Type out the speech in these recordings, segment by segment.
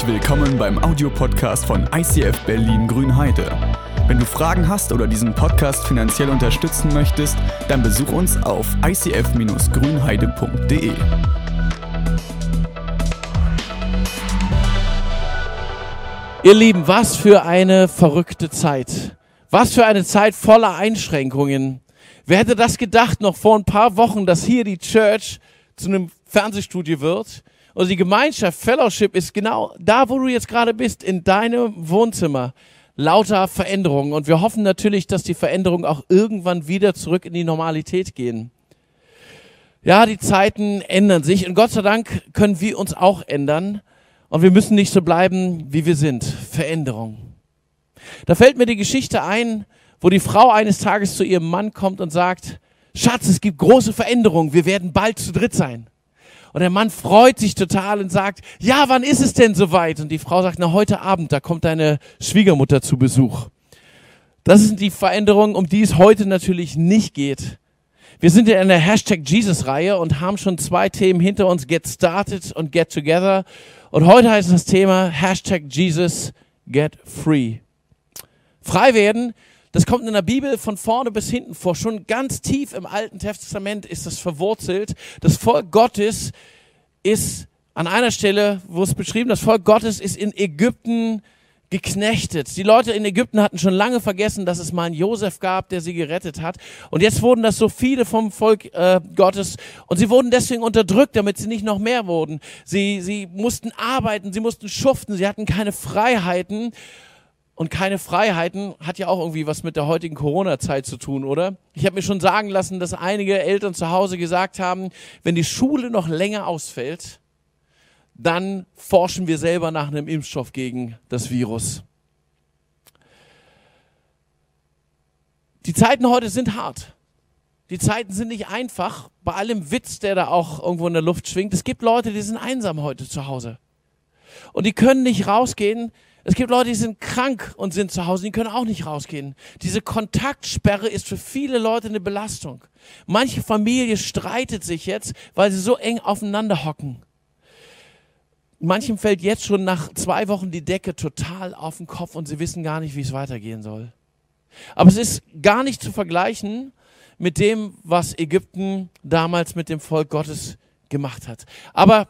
Herzlich willkommen beim Audiopodcast von ICF Berlin Grünheide. Wenn du Fragen hast oder diesen Podcast finanziell unterstützen möchtest, dann besuch uns auf icf-grünheide.de. Ihr Lieben, was für eine verrückte Zeit. Was für eine Zeit voller Einschränkungen. Wer hätte das gedacht noch vor ein paar Wochen, dass hier die Church zu einem Fernsehstudio wird? Und die Gemeinschaft, Fellowship ist genau da, wo du jetzt gerade bist, in deinem Wohnzimmer. Lauter Veränderungen. Und wir hoffen natürlich, dass die Veränderungen auch irgendwann wieder zurück in die Normalität gehen. Ja, die Zeiten ändern sich und Gott sei Dank können wir uns auch ändern. Und wir müssen nicht so bleiben, wie wir sind. Veränderung. Da fällt mir die Geschichte ein, wo die Frau eines Tages zu ihrem Mann kommt und sagt, Schatz, es gibt große Veränderungen, wir werden bald zu dritt sein. Und der Mann freut sich total und sagt, ja, wann ist es denn soweit? Und die Frau sagt, na, heute Abend, da kommt deine Schwiegermutter zu Besuch. Das sind die Veränderungen, um die es heute natürlich nicht geht. Wir sind in der Hashtag Jesus-Reihe und haben schon zwei Themen hinter uns, Get Started und Get Together. Und heute heißt das Thema Hashtag Jesus Get Free. Frei werden, das kommt in der Bibel von vorne bis hinten vor. Schon ganz tief im Alten Testament ist das verwurzelt. Das Volk Gottes ist an einer Stelle, wo es beschrieben, das Volk Gottes ist in Ägypten geknechtet. Die Leute in Ägypten hatten schon lange vergessen, dass es mal einen Josef gab, der sie gerettet hat. Und jetzt wurden das so viele vom Volk äh, Gottes und sie wurden deswegen unterdrückt, damit sie nicht noch mehr wurden. Sie, sie mussten arbeiten, sie mussten schuften, sie hatten keine Freiheiten. Und keine Freiheiten hat ja auch irgendwie was mit der heutigen Corona-Zeit zu tun, oder? Ich habe mir schon sagen lassen, dass einige Eltern zu Hause gesagt haben, wenn die Schule noch länger ausfällt, dann forschen wir selber nach einem Impfstoff gegen das Virus. Die Zeiten heute sind hart. Die Zeiten sind nicht einfach, bei allem Witz, der da auch irgendwo in der Luft schwingt. Es gibt Leute, die sind einsam heute zu Hause. Und die können nicht rausgehen, es gibt Leute, die sind krank und sind zu Hause, die können auch nicht rausgehen. Diese Kontaktsperre ist für viele Leute eine Belastung. Manche Familie streitet sich jetzt, weil sie so eng aufeinander hocken. Manchem fällt jetzt schon nach zwei Wochen die Decke total auf den Kopf und sie wissen gar nicht, wie es weitergehen soll. Aber es ist gar nicht zu vergleichen mit dem, was Ägypten damals mit dem Volk Gottes gemacht hat. Aber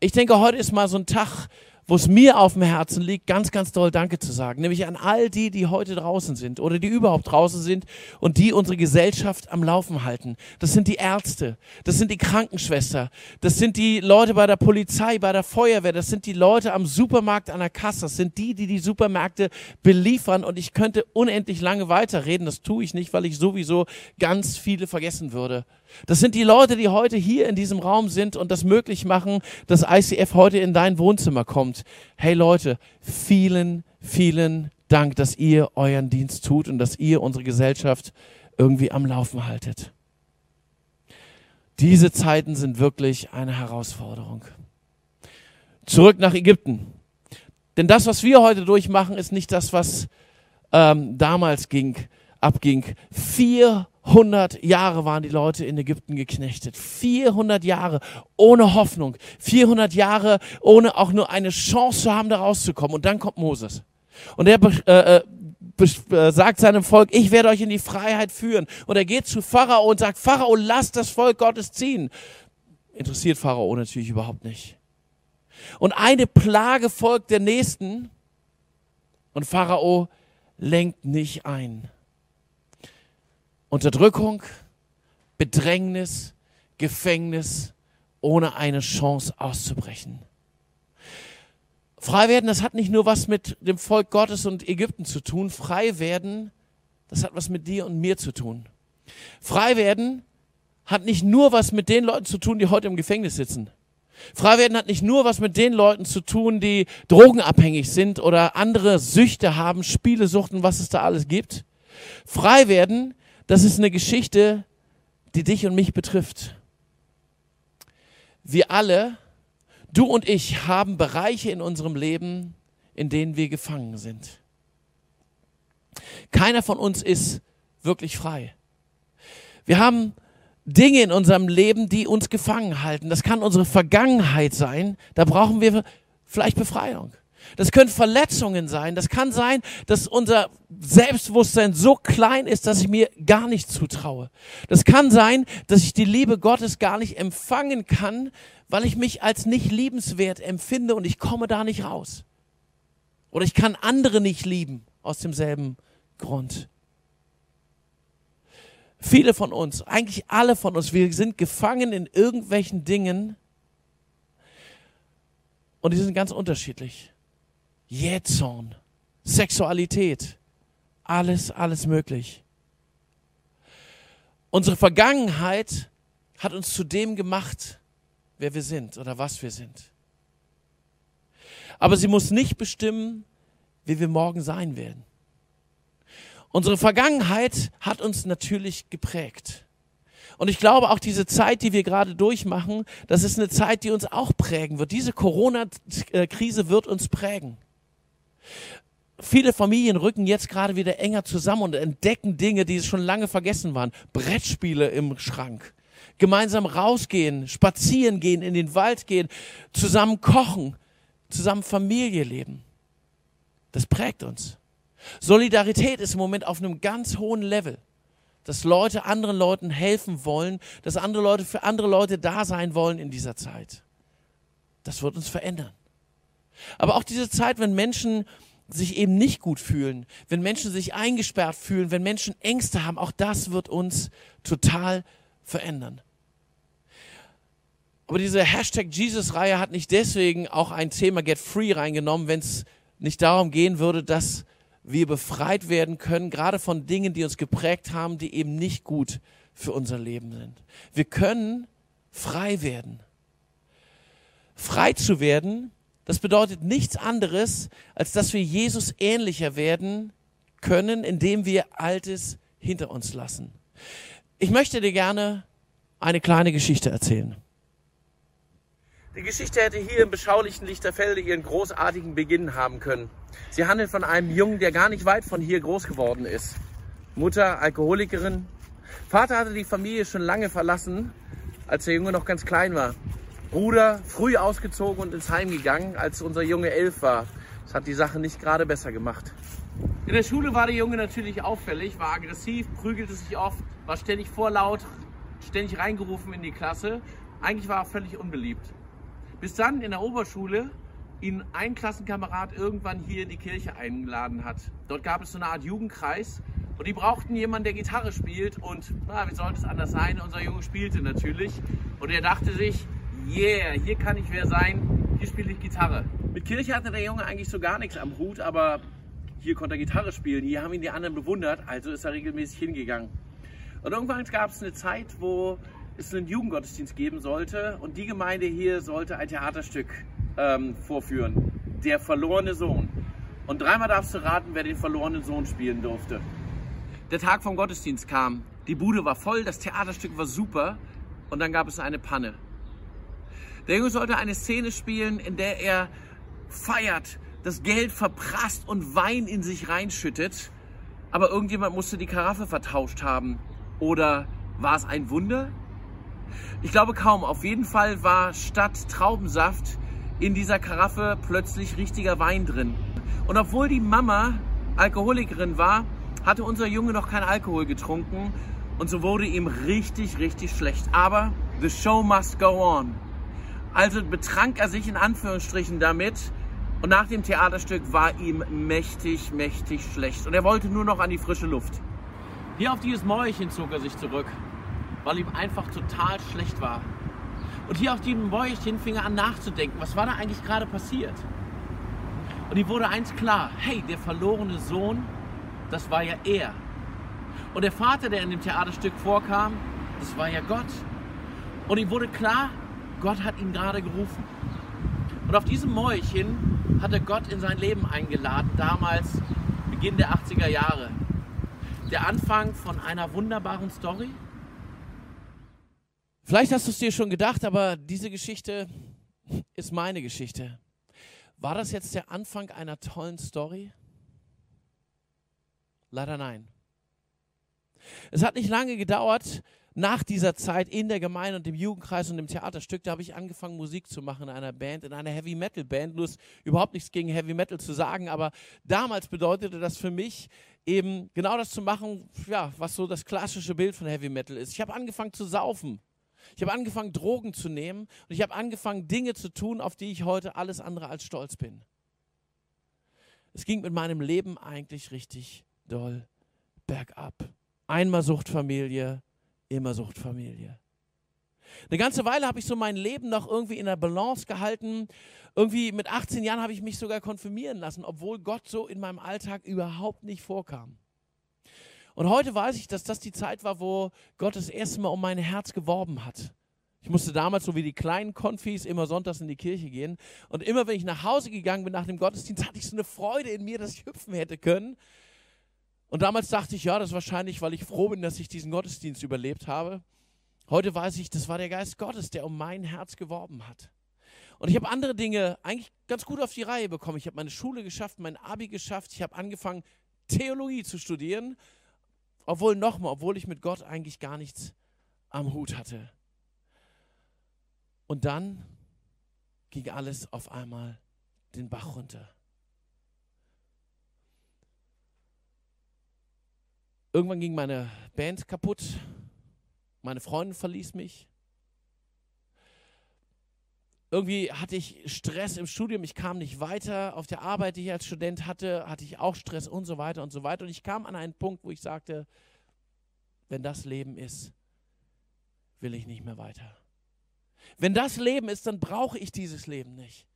ich denke, heute ist mal so ein Tag, wo es mir auf dem Herzen liegt, ganz, ganz doll Danke zu sagen. Nämlich an all die, die heute draußen sind oder die überhaupt draußen sind und die unsere Gesellschaft am Laufen halten. Das sind die Ärzte, das sind die Krankenschwester, das sind die Leute bei der Polizei, bei der Feuerwehr, das sind die Leute am Supermarkt an der Kasse, das sind die, die die Supermärkte beliefern und ich könnte unendlich lange weiterreden. Das tue ich nicht, weil ich sowieso ganz viele vergessen würde. Das sind die Leute, die heute hier in diesem Raum sind und das möglich machen, dass ICF heute in dein Wohnzimmer kommt. Hey Leute, vielen, vielen Dank, dass ihr euren Dienst tut und dass ihr unsere Gesellschaft irgendwie am Laufen haltet. Diese Zeiten sind wirklich eine Herausforderung. Zurück nach Ägypten. Denn das, was wir heute durchmachen, ist nicht das, was ähm, damals ging, abging. 400 400 Jahre waren die Leute in Ägypten geknechtet. 400 Jahre ohne Hoffnung. 400 Jahre ohne auch nur eine Chance zu haben, da rauszukommen. Und dann kommt Moses. Und er äh, äh, äh, sagt seinem Volk, ich werde euch in die Freiheit führen. Und er geht zu Pharao und sagt, Pharao, lasst das Volk Gottes ziehen. Interessiert Pharao natürlich überhaupt nicht. Und eine Plage folgt der nächsten. Und Pharao lenkt nicht ein. Unterdrückung, Bedrängnis, Gefängnis, ohne eine Chance auszubrechen. Frei werden, das hat nicht nur was mit dem Volk Gottes und Ägypten zu tun. Frei werden, das hat was mit dir und mir zu tun. Frei werden hat nicht nur was mit den Leuten zu tun, die heute im Gefängnis sitzen. Frei werden hat nicht nur was mit den Leuten zu tun, die drogenabhängig sind oder andere Süchte haben, Spiele suchten, was es da alles gibt. Frei werden das ist eine Geschichte, die dich und mich betrifft. Wir alle, du und ich, haben Bereiche in unserem Leben, in denen wir gefangen sind. Keiner von uns ist wirklich frei. Wir haben Dinge in unserem Leben, die uns gefangen halten. Das kann unsere Vergangenheit sein. Da brauchen wir vielleicht Befreiung. Das können Verletzungen sein. Das kann sein, dass unser Selbstbewusstsein so klein ist, dass ich mir gar nicht zutraue. Das kann sein, dass ich die Liebe Gottes gar nicht empfangen kann, weil ich mich als nicht liebenswert empfinde und ich komme da nicht raus. Oder ich kann andere nicht lieben aus demselben Grund. Viele von uns, eigentlich alle von uns, wir sind gefangen in irgendwelchen Dingen und die sind ganz unterschiedlich. Jähzorn, Sexualität, alles, alles möglich. Unsere Vergangenheit hat uns zu dem gemacht, wer wir sind oder was wir sind. Aber sie muss nicht bestimmen, wie wir morgen sein werden. Unsere Vergangenheit hat uns natürlich geprägt. Und ich glaube, auch diese Zeit, die wir gerade durchmachen, das ist eine Zeit, die uns auch prägen wird. Diese Corona-Krise wird uns prägen. Viele Familien rücken jetzt gerade wieder enger zusammen und entdecken Dinge, die schon lange vergessen waren. Brettspiele im Schrank. Gemeinsam rausgehen, spazieren gehen, in den Wald gehen, zusammen kochen, zusammen Familie leben. Das prägt uns. Solidarität ist im Moment auf einem ganz hohen Level. Dass Leute anderen Leuten helfen wollen, dass andere Leute für andere Leute da sein wollen in dieser Zeit. Das wird uns verändern. Aber auch diese Zeit, wenn Menschen sich eben nicht gut fühlen, wenn Menschen sich eingesperrt fühlen, wenn Menschen Ängste haben, auch das wird uns total verändern. Aber diese Hashtag Jesus-Reihe hat nicht deswegen auch ein Thema Get Free reingenommen, wenn es nicht darum gehen würde, dass wir befreit werden können, gerade von Dingen, die uns geprägt haben, die eben nicht gut für unser Leben sind. Wir können frei werden. Frei zu werden das bedeutet nichts anderes, als dass wir Jesus ähnlicher werden können, indem wir Altes hinter uns lassen. Ich möchte dir gerne eine kleine Geschichte erzählen. Die Geschichte hätte hier im beschaulichen Lichterfelde ihren großartigen Beginn haben können. Sie handelt von einem Jungen, der gar nicht weit von hier groß geworden ist. Mutter Alkoholikerin. Vater hatte die Familie schon lange verlassen, als der Junge noch ganz klein war. Bruder früh ausgezogen und ins Heim gegangen, als unser Junge elf war. Das hat die Sache nicht gerade besser gemacht. In der Schule war der Junge natürlich auffällig, war aggressiv, prügelte sich oft, war ständig vorlaut, ständig reingerufen in die Klasse. Eigentlich war er völlig unbeliebt. Bis dann in der Oberschule ihn ein Klassenkamerad irgendwann hier in die Kirche eingeladen hat. Dort gab es so eine Art Jugendkreis und die brauchten jemanden, der Gitarre spielt und na, wie sollte es anders sein? Unser Junge spielte natürlich und er dachte sich, yeah, hier kann ich wer sein, hier spiele ich Gitarre. Mit Kirche hatte der Junge eigentlich so gar nichts am Hut, aber hier konnte er Gitarre spielen, hier haben ihn die anderen bewundert, also ist er regelmäßig hingegangen. Und irgendwann gab es eine Zeit, wo es einen Jugendgottesdienst geben sollte und die Gemeinde hier sollte ein Theaterstück ähm, vorführen, Der verlorene Sohn. Und dreimal darfst du raten, wer den verlorenen Sohn spielen durfte. Der Tag vom Gottesdienst kam, die Bude war voll, das Theaterstück war super und dann gab es eine Panne. Der Junge sollte eine Szene spielen, in der er feiert, das Geld verprasst und Wein in sich reinschüttet. Aber irgendjemand musste die Karaffe vertauscht haben. Oder war es ein Wunder? Ich glaube kaum. Auf jeden Fall war statt Traubensaft in dieser Karaffe plötzlich richtiger Wein drin. Und obwohl die Mama Alkoholikerin war, hatte unser Junge noch kein Alkohol getrunken und so wurde ihm richtig, richtig schlecht. Aber the show must go on. Also betrank er sich in Anführungsstrichen damit und nach dem Theaterstück war ihm mächtig, mächtig schlecht und er wollte nur noch an die frische Luft. Hier auf dieses Mäuerchen zog er sich zurück, weil ihm einfach total schlecht war. Und hier auf diesem Mäuerchen fing er an nachzudenken, was war da eigentlich gerade passiert? Und ihm wurde eins klar, hey, der verlorene Sohn, das war ja er. Und der Vater, der in dem Theaterstück vorkam, das war ja Gott. Und ihm wurde klar, Gott hat ihn gerade gerufen. Und auf diesem Mäulchen hatte Gott in sein Leben eingeladen, damals Beginn der 80er Jahre. Der Anfang von einer wunderbaren Story. Vielleicht hast du es dir schon gedacht, aber diese Geschichte ist meine Geschichte. War das jetzt der Anfang einer tollen Story? Leider nein. Es hat nicht lange gedauert, nach dieser Zeit in der Gemeinde und dem Jugendkreis und dem Theaterstück, da habe ich angefangen, Musik zu machen in einer Band, in einer Heavy Metal Band. Nur ist überhaupt nichts gegen Heavy Metal zu sagen, aber damals bedeutete das für mich eben genau das zu machen, ja, was so das klassische Bild von Heavy Metal ist. Ich habe angefangen zu saufen. Ich habe angefangen, Drogen zu nehmen und ich habe angefangen, Dinge zu tun, auf die ich heute alles andere als stolz bin. Es ging mit meinem Leben eigentlich richtig doll bergab. Einmal Suchtfamilie, immer Suchtfamilie. Eine ganze Weile habe ich so mein Leben noch irgendwie in der Balance gehalten. Irgendwie mit 18 Jahren habe ich mich sogar konfirmieren lassen, obwohl Gott so in meinem Alltag überhaupt nicht vorkam. Und heute weiß ich, dass das die Zeit war, wo Gott das erste Mal um mein Herz geworben hat. Ich musste damals, so wie die kleinen Konfis, immer sonntags in die Kirche gehen. Und immer, wenn ich nach Hause gegangen bin nach dem Gottesdienst, hatte ich so eine Freude in mir, dass ich hüpfen hätte können. Und damals dachte ich, ja, das wahrscheinlich, weil ich froh bin, dass ich diesen Gottesdienst überlebt habe. Heute weiß ich, das war der Geist Gottes, der um mein Herz geworben hat. Und ich habe andere Dinge eigentlich ganz gut auf die Reihe bekommen. Ich habe meine Schule geschafft, mein Abi geschafft. Ich habe angefangen, Theologie zu studieren. Obwohl nochmal, obwohl ich mit Gott eigentlich gar nichts am Hut hatte. Und dann ging alles auf einmal den Bach runter. Irgendwann ging meine Band kaputt. Meine Freundin verließ mich. Irgendwie hatte ich Stress im Studium, ich kam nicht weiter. Auf der Arbeit, die ich als Student hatte, hatte ich auch Stress und so weiter und so weiter. Und ich kam an einen Punkt, wo ich sagte, wenn das Leben ist, will ich nicht mehr weiter. Wenn das Leben ist, dann brauche ich dieses Leben nicht.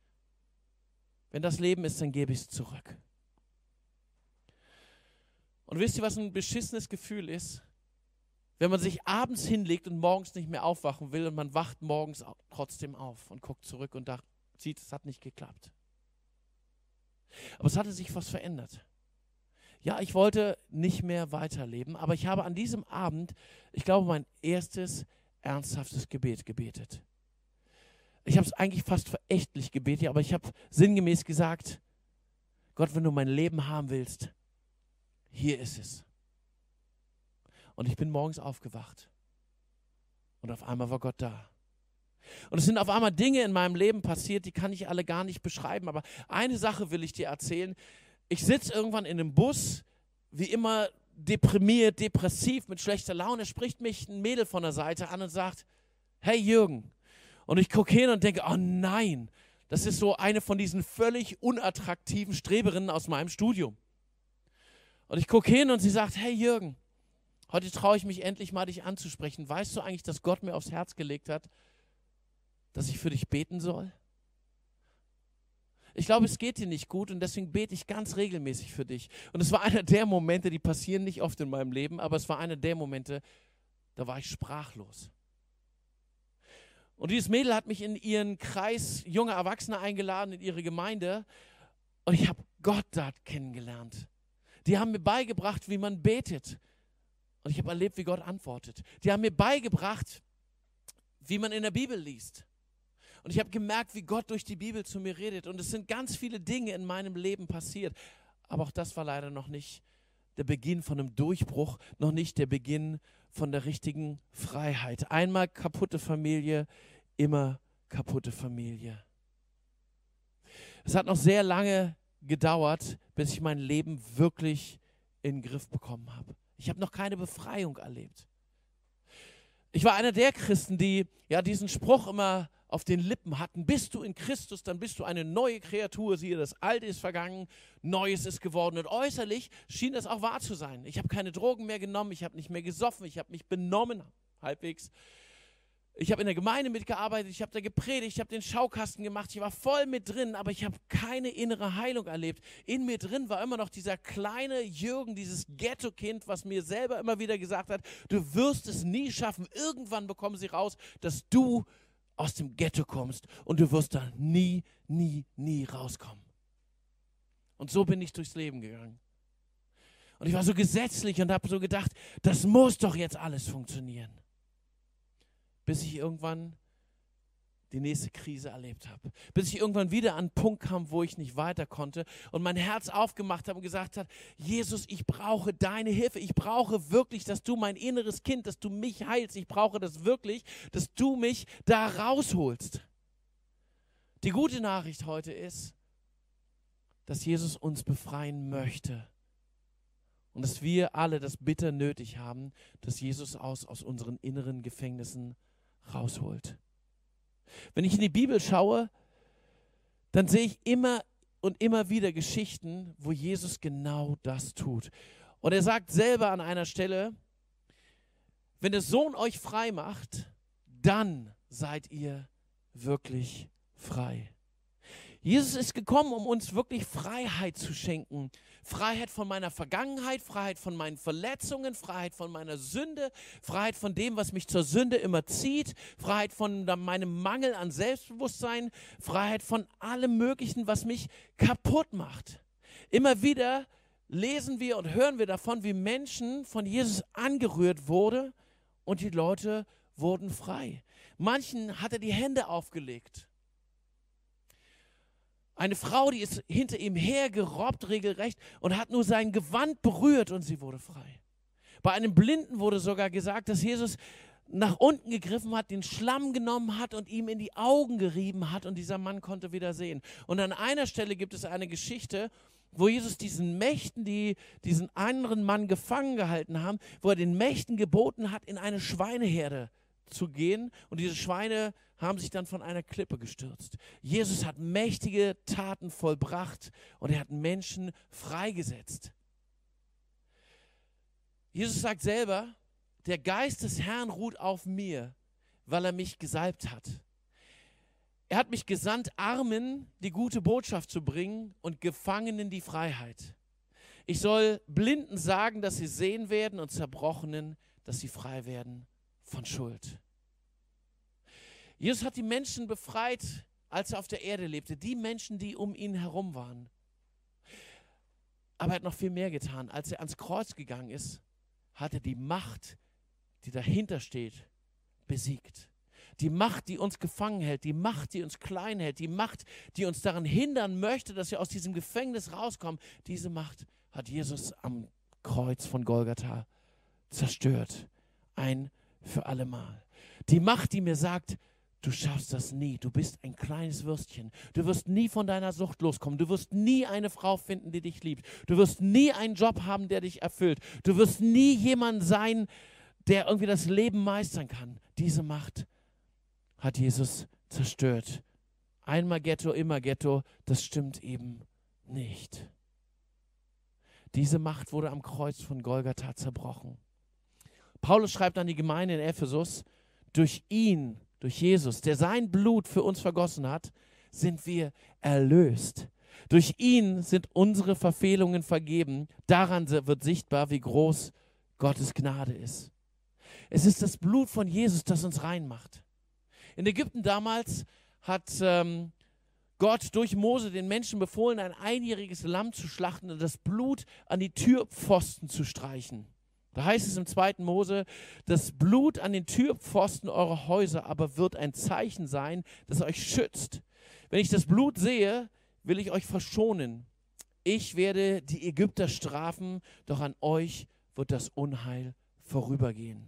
Wenn das Leben ist, dann gebe ich es zurück. Und wisst ihr, was ein beschissenes Gefühl ist? Wenn man sich abends hinlegt und morgens nicht mehr aufwachen will und man wacht morgens trotzdem auf und guckt zurück und dacht, sieht, es hat nicht geklappt. Aber es hatte sich was verändert. Ja, ich wollte nicht mehr weiterleben, aber ich habe an diesem Abend, ich glaube, mein erstes ernsthaftes Gebet gebetet. Ich habe es eigentlich fast verächtlich gebetet, aber ich habe sinngemäß gesagt, Gott, wenn du mein Leben haben willst, hier ist es. Und ich bin morgens aufgewacht. Und auf einmal war Gott da. Und es sind auf einmal Dinge in meinem Leben passiert, die kann ich alle gar nicht beschreiben. Aber eine Sache will ich dir erzählen. Ich sitze irgendwann in einem Bus, wie immer deprimiert, depressiv, mit schlechter Laune, spricht mich ein Mädel von der Seite an und sagt, hey Jürgen. Und ich gucke hin und denke, oh nein, das ist so eine von diesen völlig unattraktiven Streberinnen aus meinem Studium. Und ich gucke hin und sie sagt, hey Jürgen, heute traue ich mich endlich mal dich anzusprechen. Weißt du eigentlich, dass Gott mir aufs Herz gelegt hat, dass ich für dich beten soll? Ich glaube, es geht dir nicht gut und deswegen bete ich ganz regelmäßig für dich. Und es war einer der Momente, die passieren nicht oft in meinem Leben, aber es war einer der Momente, da war ich sprachlos. Und dieses Mädel hat mich in ihren Kreis junger Erwachsener eingeladen, in ihre Gemeinde. Und ich habe Gott dort kennengelernt. Die haben mir beigebracht, wie man betet. Und ich habe erlebt, wie Gott antwortet. Die haben mir beigebracht, wie man in der Bibel liest. Und ich habe gemerkt, wie Gott durch die Bibel zu mir redet. Und es sind ganz viele Dinge in meinem Leben passiert. Aber auch das war leider noch nicht der Beginn von einem Durchbruch, noch nicht der Beginn von der richtigen Freiheit. Einmal kaputte Familie, immer kaputte Familie. Es hat noch sehr lange gedauert, bis ich mein Leben wirklich in den Griff bekommen habe. Ich habe noch keine Befreiung erlebt. Ich war einer der Christen, die ja diesen Spruch immer auf den Lippen hatten, bist du in Christus, dann bist du eine neue Kreatur, siehe, das Alte ist vergangen, Neues ist geworden. Und äußerlich schien das auch wahr zu sein. Ich habe keine Drogen mehr genommen, ich habe nicht mehr gesoffen, ich habe mich benommen, halbwegs. Ich habe in der Gemeinde mitgearbeitet, ich habe da gepredigt, ich habe den Schaukasten gemacht, ich war voll mit drin, aber ich habe keine innere Heilung erlebt. In mir drin war immer noch dieser kleine Jürgen, dieses Ghetto-Kind, was mir selber immer wieder gesagt hat, du wirst es nie schaffen. Irgendwann bekommen sie raus, dass du aus dem Ghetto kommst und du wirst da nie, nie, nie rauskommen. Und so bin ich durchs Leben gegangen. Und ich war so gesetzlich und habe so gedacht, das muss doch jetzt alles funktionieren bis ich irgendwann die nächste Krise erlebt habe. Bis ich irgendwann wieder an einen Punkt kam, wo ich nicht weiter konnte und mein Herz aufgemacht habe und gesagt habe, Jesus, ich brauche deine Hilfe. Ich brauche wirklich, dass du mein inneres Kind, dass du mich heilst. Ich brauche das wirklich, dass du mich da rausholst. Die gute Nachricht heute ist, dass Jesus uns befreien möchte. Und dass wir alle das bitter nötig haben, dass Jesus aus, aus unseren inneren Gefängnissen rausholt. Wenn ich in die Bibel schaue, dann sehe ich immer und immer wieder Geschichten, wo Jesus genau das tut. Und er sagt selber an einer Stelle, wenn der Sohn euch frei macht, dann seid ihr wirklich frei. Jesus ist gekommen, um uns wirklich Freiheit zu schenken. Freiheit von meiner Vergangenheit, Freiheit von meinen Verletzungen, Freiheit von meiner Sünde, Freiheit von dem, was mich zur Sünde immer zieht, Freiheit von meinem Mangel an Selbstbewusstsein, Freiheit von allem Möglichen, was mich kaputt macht. Immer wieder lesen wir und hören wir davon, wie Menschen von Jesus angerührt wurden und die Leute wurden frei. Manchen hat er die Hände aufgelegt eine Frau, die ist hinter ihm hergerobbt regelrecht und hat nur sein Gewand berührt und sie wurde frei. Bei einem Blinden wurde sogar gesagt, dass Jesus nach unten gegriffen hat, den Schlamm genommen hat und ihm in die Augen gerieben hat und dieser Mann konnte wieder sehen. Und an einer Stelle gibt es eine Geschichte, wo Jesus diesen Mächten, die diesen anderen Mann gefangen gehalten haben, wo er den Mächten geboten hat, in eine Schweineherde zu gehen und diese Schweine haben sich dann von einer Klippe gestürzt. Jesus hat mächtige Taten vollbracht und er hat Menschen freigesetzt. Jesus sagt selber, der Geist des Herrn ruht auf mir, weil er mich gesalbt hat. Er hat mich gesandt, Armen die gute Botschaft zu bringen und Gefangenen die Freiheit. Ich soll Blinden sagen, dass sie sehen werden und Zerbrochenen, dass sie frei werden von Schuld. Jesus hat die Menschen befreit, als er auf der Erde lebte, die Menschen, die um ihn herum waren. Aber er hat noch viel mehr getan. Als er ans Kreuz gegangen ist, hat er die Macht, die dahinter steht, besiegt. Die Macht, die uns gefangen hält, die Macht, die uns klein hält, die Macht, die uns daran hindern möchte, dass wir aus diesem Gefängnis rauskommen, diese Macht hat Jesus am Kreuz von Golgatha zerstört. Ein für allemal. Die Macht, die mir sagt, Du schaffst das nie. Du bist ein kleines Würstchen. Du wirst nie von deiner Sucht loskommen. Du wirst nie eine Frau finden, die dich liebt. Du wirst nie einen Job haben, der dich erfüllt. Du wirst nie jemand sein, der irgendwie das Leben meistern kann. Diese Macht hat Jesus zerstört. Einmal Ghetto, immer Ghetto, das stimmt eben nicht. Diese Macht wurde am Kreuz von Golgatha zerbrochen. Paulus schreibt an die Gemeinde in Ephesus, durch ihn durch Jesus, der sein Blut für uns vergossen hat, sind wir erlöst. Durch ihn sind unsere Verfehlungen vergeben. Daran wird sichtbar, wie groß Gottes Gnade ist. Es ist das Blut von Jesus, das uns reinmacht. In Ägypten damals hat ähm, Gott durch Mose den Menschen befohlen, ein einjähriges Lamm zu schlachten und das Blut an die Türpfosten zu streichen. Da heißt es im zweiten Mose, das Blut an den Türpfosten eurer Häuser aber wird ein Zeichen sein, das euch schützt. Wenn ich das Blut sehe, will ich euch verschonen. Ich werde die Ägypter strafen, doch an euch wird das Unheil vorübergehen.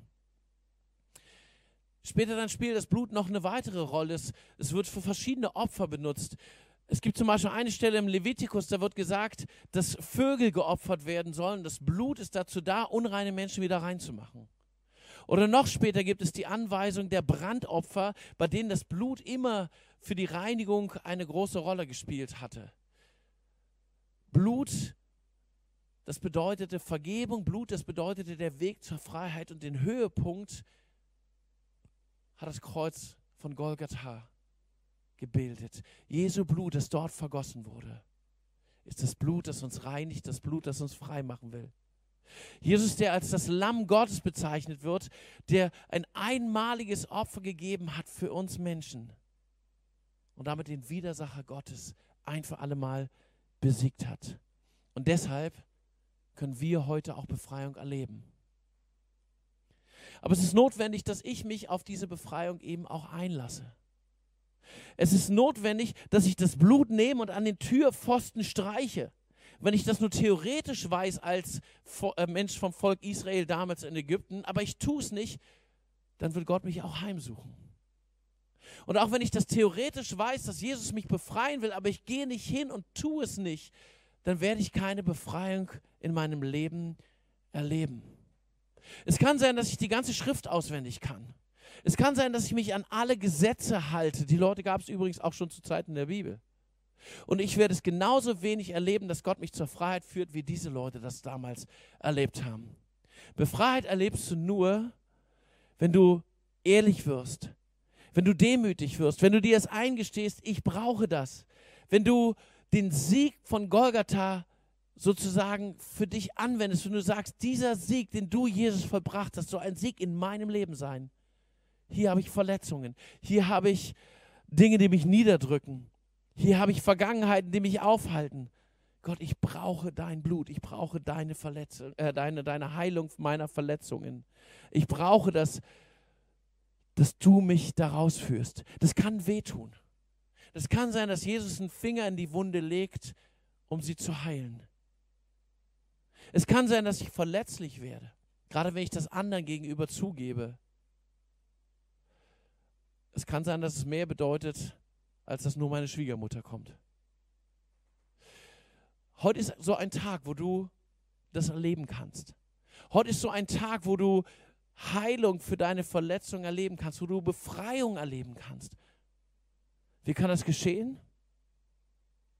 Später dann spielt das Blut noch eine weitere Rolle. Es, es wird für verschiedene Opfer benutzt. Es gibt zum Beispiel eine Stelle im Levitikus, da wird gesagt, dass Vögel geopfert werden sollen. Das Blut ist dazu da, unreine Menschen wieder reinzumachen. Oder noch später gibt es die Anweisung der Brandopfer, bei denen das Blut immer für die Reinigung eine große Rolle gespielt hatte. Blut, das bedeutete Vergebung, Blut, das bedeutete der Weg zur Freiheit und den Höhepunkt hat das Kreuz von Golgatha gebildet. Jesu Blut, das dort vergossen wurde, ist das Blut, das uns reinigt, das Blut, das uns frei machen will. Jesus, der als das Lamm Gottes bezeichnet wird, der ein einmaliges Opfer gegeben hat für uns Menschen und damit den Widersacher Gottes ein für allemal besiegt hat. Und deshalb können wir heute auch Befreiung erleben. Aber es ist notwendig, dass ich mich auf diese Befreiung eben auch einlasse. Es ist notwendig, dass ich das Blut nehme und an den Türpfosten streiche. Wenn ich das nur theoretisch weiß als äh, Mensch vom Volk Israel damals in Ägypten, aber ich tue es nicht, dann wird Gott mich auch heimsuchen. Und auch wenn ich das theoretisch weiß, dass Jesus mich befreien will, aber ich gehe nicht hin und tue es nicht, dann werde ich keine Befreiung in meinem Leben erleben. Es kann sein, dass ich die ganze Schrift auswendig kann. Es kann sein, dass ich mich an alle Gesetze halte. Die Leute gab es übrigens auch schon zu Zeiten der Bibel. Und ich werde es genauso wenig erleben, dass Gott mich zur Freiheit führt, wie diese Leute das damals erlebt haben. Befreiheit erlebst du nur, wenn du ehrlich wirst, wenn du demütig wirst, wenn du dir es eingestehst, ich brauche das, wenn du den Sieg von Golgatha sozusagen für dich anwendest, wenn du sagst, dieser Sieg, den du Jesus vollbracht hast, soll ein Sieg in meinem Leben sein. Hier habe ich Verletzungen, hier habe ich Dinge, die mich niederdrücken, hier habe ich Vergangenheiten, die mich aufhalten. Gott, ich brauche dein Blut, ich brauche deine Verletzung, äh, deine, deine Heilung meiner Verletzungen. Ich brauche das, dass du mich daraus führst. Das kann wehtun. Das kann sein, dass Jesus einen Finger in die Wunde legt, um sie zu heilen. Es kann sein, dass ich verletzlich werde, gerade wenn ich das anderen gegenüber zugebe. Es kann sein, dass es mehr bedeutet, als dass nur meine Schwiegermutter kommt. Heute ist so ein Tag, wo du das erleben kannst. Heute ist so ein Tag, wo du Heilung für deine Verletzung erleben kannst, wo du Befreiung erleben kannst. Wie kann das geschehen?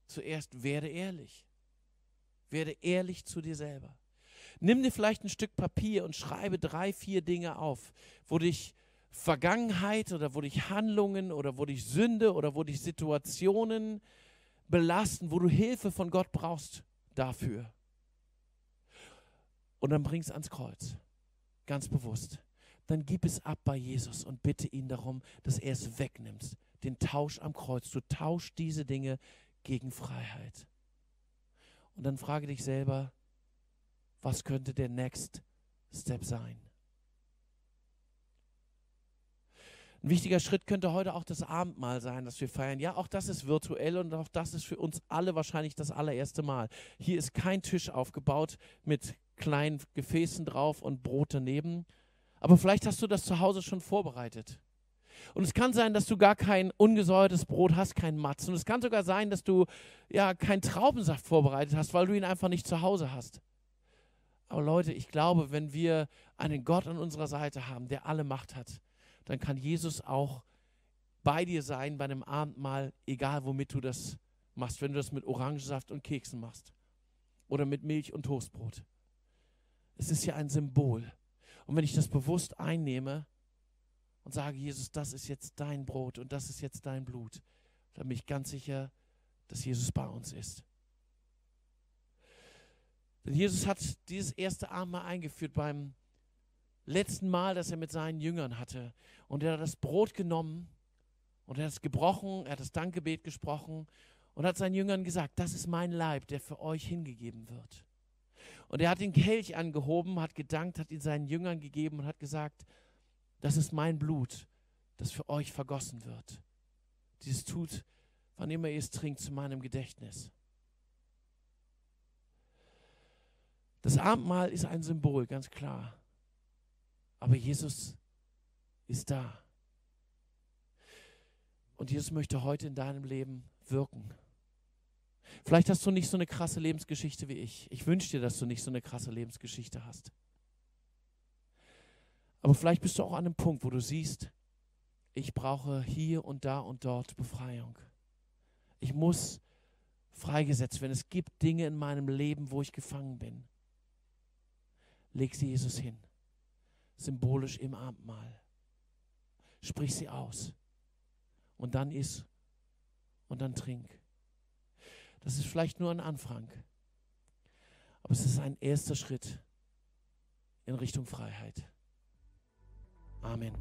Zuerst werde ehrlich. Werde ehrlich zu dir selber. Nimm dir vielleicht ein Stück Papier und schreibe drei, vier Dinge auf, wo dich Vergangenheit oder wo dich Handlungen oder wo dich Sünde oder wo dich Situationen belasten, wo du Hilfe von Gott brauchst dafür. Und dann bring es ans Kreuz ganz bewusst, dann gib es ab bei Jesus und bitte ihn darum, dass er es wegnimmt. Den Tausch am Kreuz. Du tauschst diese Dinge gegen Freiheit. Und dann frage dich selber, was könnte der Next Step sein? Ein wichtiger Schritt könnte heute auch das Abendmahl sein, das wir feiern. Ja, auch das ist virtuell und auch das ist für uns alle wahrscheinlich das allererste Mal. Hier ist kein Tisch aufgebaut mit kleinen Gefäßen drauf und Brot daneben. Aber vielleicht hast du das zu Hause schon vorbereitet. Und es kann sein, dass du gar kein ungesäuertes Brot hast, kein Matz. Und es kann sogar sein, dass du ja keinen Traubensaft vorbereitet hast, weil du ihn einfach nicht zu Hause hast. Aber Leute, ich glaube, wenn wir einen Gott an unserer Seite haben, der alle Macht hat, dann kann Jesus auch bei dir sein bei einem Abendmahl, egal womit du das machst. Wenn du das mit Orangensaft und Keksen machst oder mit Milch und Toastbrot. Es ist ja ein Symbol. Und wenn ich das bewusst einnehme und sage, Jesus, das ist jetzt dein Brot und das ist jetzt dein Blut, dann bin ich ganz sicher, dass Jesus bei uns ist. Denn Jesus hat dieses erste Abendmahl eingeführt beim letzten Mal, das er mit seinen Jüngern hatte. Und er hat das Brot genommen und er hat es gebrochen, er hat das Dankgebet gesprochen und hat seinen Jüngern gesagt, das ist mein Leib, der für euch hingegeben wird. Und er hat den Kelch angehoben, hat gedankt, hat ihn seinen Jüngern gegeben und hat gesagt, das ist mein Blut, das für euch vergossen wird. Dieses tut, wann immer ihr es trinkt, zu meinem Gedächtnis. Das Abendmahl ist ein Symbol, ganz klar. Aber Jesus ist da. Und Jesus möchte heute in deinem Leben wirken. Vielleicht hast du nicht so eine krasse Lebensgeschichte wie ich. Ich wünsche dir, dass du nicht so eine krasse Lebensgeschichte hast. Aber vielleicht bist du auch an einem Punkt, wo du siehst, ich brauche hier und da und dort Befreiung. Ich muss freigesetzt werden. Es gibt Dinge in meinem Leben, wo ich gefangen bin. Leg sie Jesus hin. Symbolisch im Abendmahl. Sprich sie aus. Und dann iss. Und dann trink. Das ist vielleicht nur ein Anfang. Aber es ist ein erster Schritt in Richtung Freiheit. Amen.